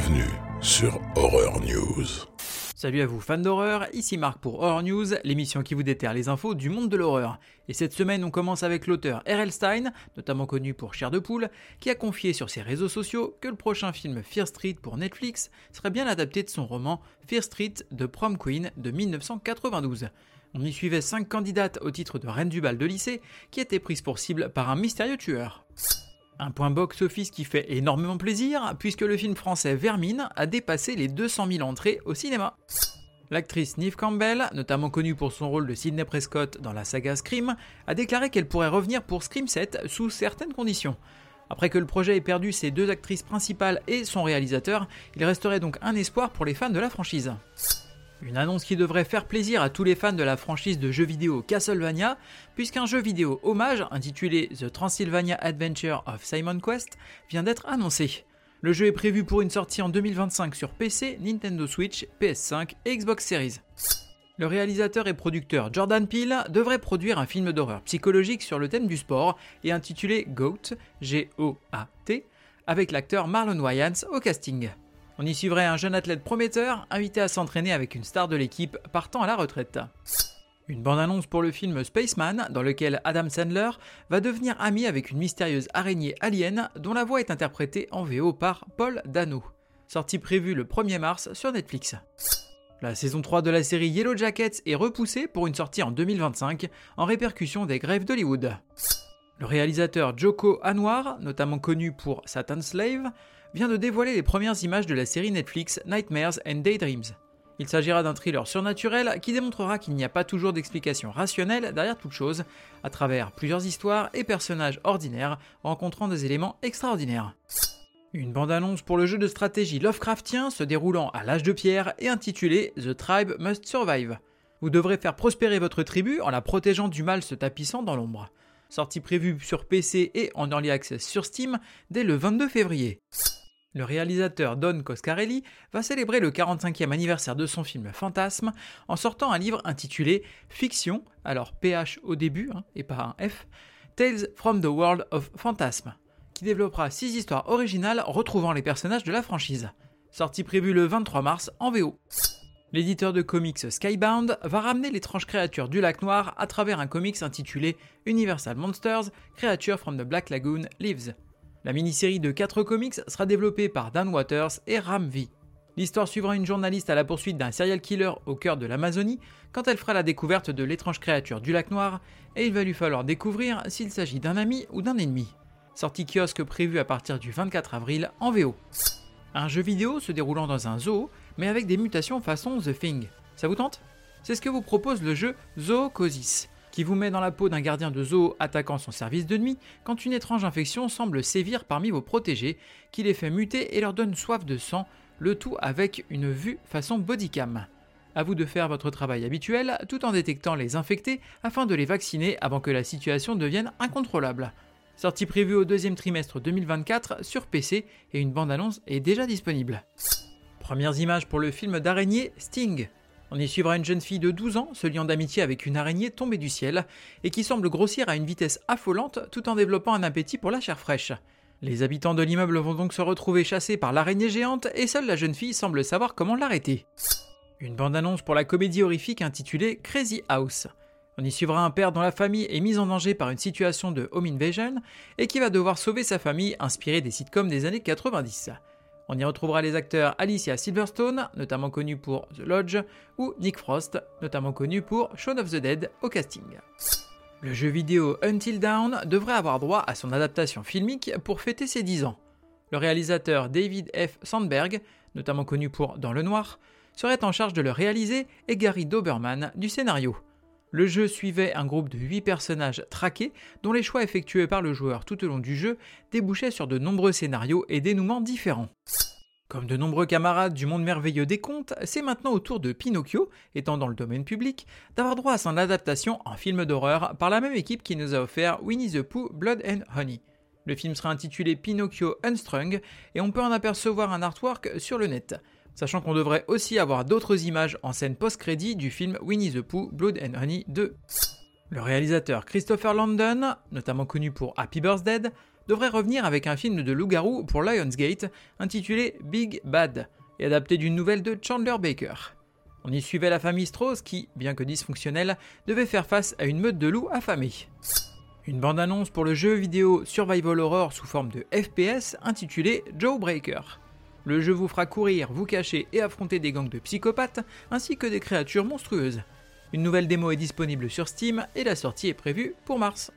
Bienvenue sur Horror News. Salut à vous fans d'horreur, ici Marc pour Horror News, l'émission qui vous déterre les infos du monde de l'horreur. Et cette semaine on commence avec l'auteur R.L. Stein, notamment connu pour Cher de Poule, qui a confié sur ses réseaux sociaux que le prochain film Fear Street pour Netflix serait bien adapté de son roman Fear Street de Prom Queen de 1992. On y suivait 5 candidates au titre de reine du bal de lycée qui étaient prises pour cible par un mystérieux tueur. Un point box-office qui fait énormément plaisir, puisque le film français Vermine a dépassé les 200 000 entrées au cinéma. L'actrice Neve Campbell, notamment connue pour son rôle de Sidney Prescott dans la saga Scream, a déclaré qu'elle pourrait revenir pour Scream 7 sous certaines conditions. Après que le projet ait perdu ses deux actrices principales et son réalisateur, il resterait donc un espoir pour les fans de la franchise. Une annonce qui devrait faire plaisir à tous les fans de la franchise de jeux vidéo Castlevania, puisqu'un jeu vidéo hommage intitulé The Transylvania Adventure of Simon Quest vient d'être annoncé. Le jeu est prévu pour une sortie en 2025 sur PC, Nintendo Switch, PS5 et Xbox Series. Le réalisateur et producteur Jordan Peele devrait produire un film d'horreur psychologique sur le thème du sport et intitulé GOAT, G-O-A-T, avec l'acteur Marlon Wayans au casting. On y suivrait un jeune athlète prometteur, invité à s'entraîner avec une star de l'équipe partant à la retraite. Une bande-annonce pour le film Spaceman, dans lequel Adam Sandler va devenir ami avec une mystérieuse araignée alien dont la voix est interprétée en VO par Paul Dano. Sortie prévue le 1er mars sur Netflix. La saison 3 de la série Yellow Jackets est repoussée pour une sortie en 2025 en répercussion des grèves d'Hollywood. Le réalisateur Joko Anwar, notamment connu pour Satan's Slave, vient de dévoiler les premières images de la série Netflix Nightmares and Daydreams. Il s'agira d'un thriller surnaturel qui démontrera qu'il n'y a pas toujours d'explication rationnelle derrière toute chose, à travers plusieurs histoires et personnages ordinaires rencontrant des éléments extraordinaires. Une bande-annonce pour le jeu de stratégie Lovecraftien se déroulant à l'âge de pierre et intitulé The Tribe Must Survive. Vous devrez faire prospérer votre tribu en la protégeant du mal se tapissant dans l'ombre. Sortie prévue sur PC et en early access sur Steam dès le 22 février. Le réalisateur Don Coscarelli va célébrer le 45e anniversaire de son film Fantasme en sortant un livre intitulé Fiction, alors PH au début hein, et pas un F, Tales from the World of Phantasm, qui développera six histoires originales retrouvant les personnages de la franchise. Sortie prévue le 23 mars en VO. L'éditeur de comics Skybound va ramener l'étrange créature du lac noir à travers un comics intitulé Universal Monsters, Creature from the Black Lagoon Lives. La mini-série de 4 comics sera développée par Dan Waters et Ram V. L'histoire suivra une journaliste à la poursuite d'un serial killer au cœur de l'Amazonie quand elle fera la découverte de l'étrange créature du lac noir et il va lui falloir découvrir s'il s'agit d'un ami ou d'un ennemi. Sortie kiosque prévue à partir du 24 avril en VO. Un jeu vidéo se déroulant dans un zoo mais avec des mutations façon The Thing. Ça vous tente? C'est ce que vous propose le jeu Zoocosis qui vous met dans la peau d'un gardien de zoo attaquant son service de nuit quand une étrange infection semble sévir parmi vos protégés, qui les fait muter et leur donne soif de sang, le tout avec une vue façon bodycam. A vous de faire votre travail habituel tout en détectant les infectés afin de les vacciner avant que la situation devienne incontrôlable. Sortie prévue au deuxième trimestre 2024 sur PC et une bande-annonce est déjà disponible. Premières images pour le film d'araignée Sting, on y suivra une jeune fille de 12 ans se liant d'amitié avec une araignée tombée du ciel et qui semble grossir à une vitesse affolante tout en développant un appétit pour la chair fraîche. Les habitants de l'immeuble vont donc se retrouver chassés par l'araignée géante et seule la jeune fille semble savoir comment l'arrêter. Une bande-annonce pour la comédie horrifique intitulée Crazy House. On y suivra un père dont la famille est mise en danger par une situation de home invasion et qui va devoir sauver sa famille inspirée des sitcoms des années 90. On y retrouvera les acteurs Alicia Silverstone, notamment connue pour The Lodge, ou Nick Frost, notamment connu pour Shaun of the Dead au casting. Le jeu vidéo Until Dawn devrait avoir droit à son adaptation filmique pour fêter ses 10 ans. Le réalisateur David F. Sandberg, notamment connu pour Dans le Noir, serait en charge de le réaliser et Gary Doberman du scénario. Le jeu suivait un groupe de 8 personnages traqués dont les choix effectués par le joueur tout au long du jeu débouchaient sur de nombreux scénarios et dénouements différents. Comme de nombreux camarades du monde merveilleux des contes, c'est maintenant au tour de Pinocchio, étant dans le domaine public, d'avoir droit à son adaptation en film d'horreur par la même équipe qui nous a offert Winnie the Pooh Blood and Honey. Le film sera intitulé Pinocchio Unstrung et on peut en apercevoir un artwork sur le net sachant qu'on devrait aussi avoir d'autres images en scène post-crédit du film Winnie the Pooh Blood and Honey 2. Le réalisateur Christopher Landon, notamment connu pour Happy Birthday, devrait revenir avec un film de loup-garou pour Lionsgate intitulé Big Bad et adapté d'une nouvelle de Chandler Baker. On y suivait la famille Strauss qui, bien que dysfonctionnelle, devait faire face à une meute de loups affamés. Une bande-annonce pour le jeu vidéo Survival Horror sous forme de FPS intitulé Joe Breaker. Le jeu vous fera courir, vous cacher et affronter des gangs de psychopathes ainsi que des créatures monstrueuses. Une nouvelle démo est disponible sur Steam et la sortie est prévue pour mars.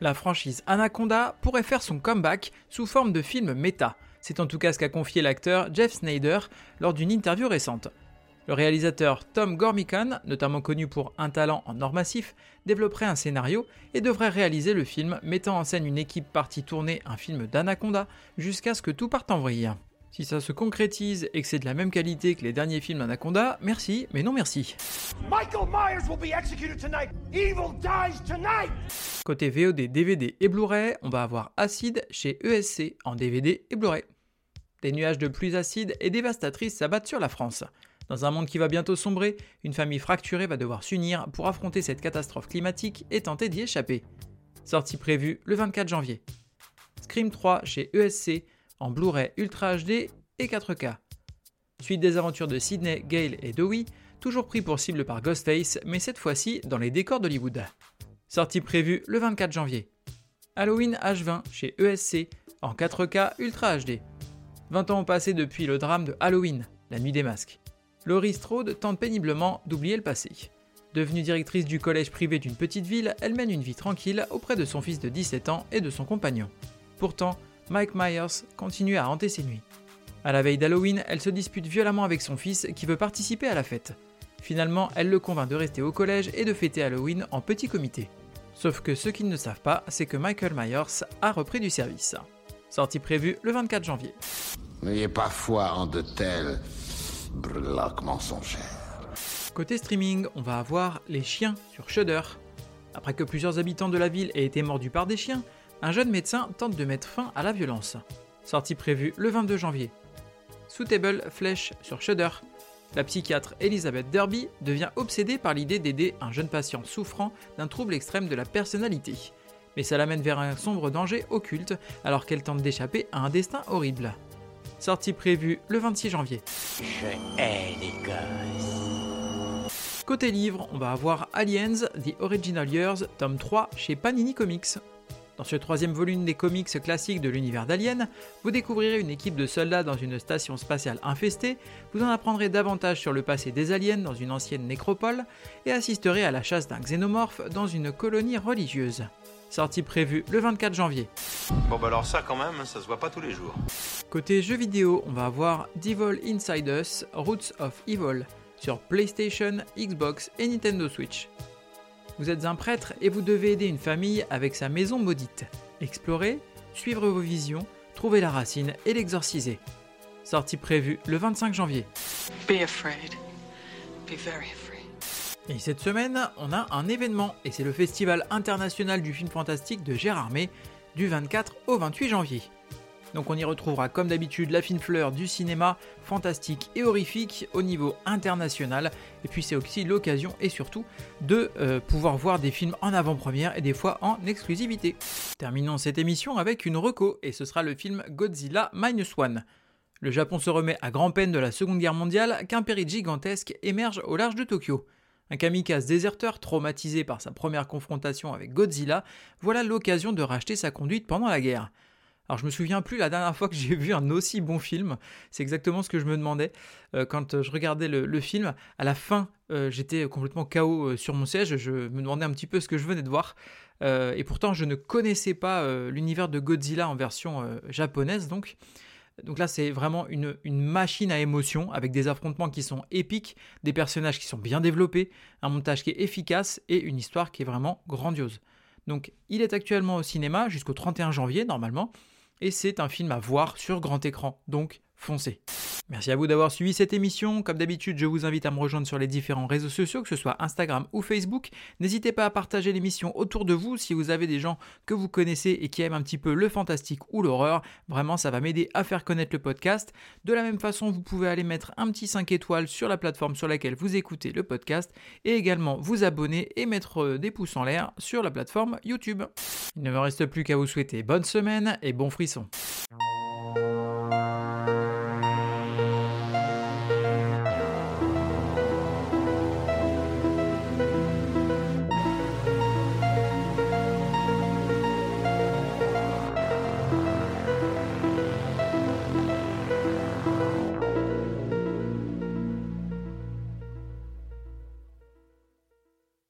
La franchise Anaconda pourrait faire son comeback sous forme de film méta. C'est en tout cas ce qu'a confié l'acteur Jeff Snyder lors d'une interview récente. Le réalisateur Tom Gormican, notamment connu pour Un talent en or massif, développerait un scénario et devrait réaliser le film mettant en scène une équipe partie tourner un film d'Anaconda jusqu'à ce que tout parte en vrille. Si ça se concrétise et que c'est de la même qualité que les derniers films d'Anaconda, merci, mais non merci. Michael Myers will be executed tonight. Evil dies tonight. Côté VOD, DVD et Blu-ray, on va avoir Acide chez ESC en DVD et Blu-ray. Des nuages de pluie acides et dévastatrices s'abattent sur la France. Dans un monde qui va bientôt sombrer, une famille fracturée va devoir s'unir pour affronter cette catastrophe climatique et tenter d'y échapper. Sortie prévue le 24 janvier. Scream 3 chez ESC en Blu-ray Ultra HD et 4K. Suite des aventures de Sidney, Gale et Dewey, toujours pris pour cible par Ghostface, mais cette fois-ci dans les décors d'Hollywood. Sortie prévue le 24 janvier. Halloween H20 chez ESC en 4K Ultra HD. 20 ans ont passé depuis le drame de Halloween, la nuit des masques. Laurie Strode tente péniblement d'oublier le passé. Devenue directrice du collège privé d'une petite ville, elle mène une vie tranquille auprès de son fils de 17 ans et de son compagnon. Pourtant, Mike Myers continue à hanter ses nuits. À la veille d'Halloween, elle se dispute violemment avec son fils qui veut participer à la fête. Finalement, elle le convainc de rester au collège et de fêter Halloween en petit comité. Sauf que ce qu'ils ne savent pas, c'est que Michael Myers a repris du service. Sortie prévue le 24 janvier. N'ayez pas foi en de tels Brûloc mensongère. Côté streaming, on va avoir Les Chiens sur Shudder. Après que plusieurs habitants de la ville aient été mordus par des chiens, un jeune médecin tente de mettre fin à la violence. Sortie prévue le 22 janvier. Suitable Flèche sur Shudder. La psychiatre Elizabeth Derby devient obsédée par l'idée d'aider un jeune patient souffrant d'un trouble extrême de la personnalité. Mais ça l'amène vers un sombre danger occulte alors qu'elle tente d'échapper à un destin horrible sortie prévue le 26 janvier. Je hais les gosses. Côté livre, on va avoir Aliens, The Original Years, tome 3 chez Panini Comics. Dans ce troisième volume des comics classiques de l'univers d'Alien, vous découvrirez une équipe de soldats dans une station spatiale infestée, vous en apprendrez davantage sur le passé des aliens dans une ancienne nécropole, et assisterez à la chasse d'un xénomorphe dans une colonie religieuse sortie prévue le 24 janvier. Bon bah alors ça quand même, ça se voit pas tous les jours. Côté jeux vidéo, on va avoir Devil Inside Us, Roots of Evil sur PlayStation, Xbox et Nintendo Switch. Vous êtes un prêtre et vous devez aider une famille avec sa maison maudite. Explorer, suivre vos visions, trouver la racine et l'exorciser. Sortie prévue le 25 janvier. Be afraid. Be very afraid. Et cette semaine, on a un événement, et c'est le Festival international du film fantastique de Gérardmer, du 24 au 28 janvier. Donc on y retrouvera comme d'habitude la fine fleur du cinéma fantastique et horrifique au niveau international. Et puis c'est aussi l'occasion et surtout de euh, pouvoir voir des films en avant-première et des fois en exclusivité. Terminons cette émission avec une reco et ce sera le film Godzilla Minus One. Le Japon se remet à grand peine de la Seconde Guerre mondiale qu'un péril gigantesque émerge au large de Tokyo. Un kamikaze déserteur traumatisé par sa première confrontation avec Godzilla, voilà l'occasion de racheter sa conduite pendant la guerre. Alors je me souviens plus la dernière fois que j'ai vu un aussi bon film. C'est exactement ce que je me demandais euh, quand euh, je regardais le, film. À la fin, euh, j'étais complètement KO sur mon siège. Je me demandais un petit peu ce que je venais de voir. et pourtant, je ne connaissais pas l'univers de Godzilla en version japonaise. Donc, donc là, c'est vraiment une, machine à émotion avec des affrontements qui sont épiques, des personnages qui sont bien développés, un montage qui est efficace et une histoire qui est vraiment grandiose. Donc il est actuellement au cinéma jusqu'au 31 janvier normalement, et c'est un film à voir sur grand écran, donc foncez. Merci à vous d'avoir suivi cette émission. Comme d'habitude, je vous invite à me rejoindre sur les différents réseaux sociaux, que ce soit Instagram ou Facebook. N'hésitez pas à partager l'émission autour de vous si vous avez des gens que vous connaissez et qui aiment un petit peu le fantastique ou l'horreur. Vraiment, ça va m'aider à faire connaître le podcast. De la même façon, vous pouvez aller mettre un petit 5 étoiles sur la plateforme sur laquelle vous écoutez le podcast et également vous abonner et mettre euh, des pouces en l'air sur la plateforme YouTube. Il ne me reste plus qu'à vous souhaiter bonne semaine et bon frisson.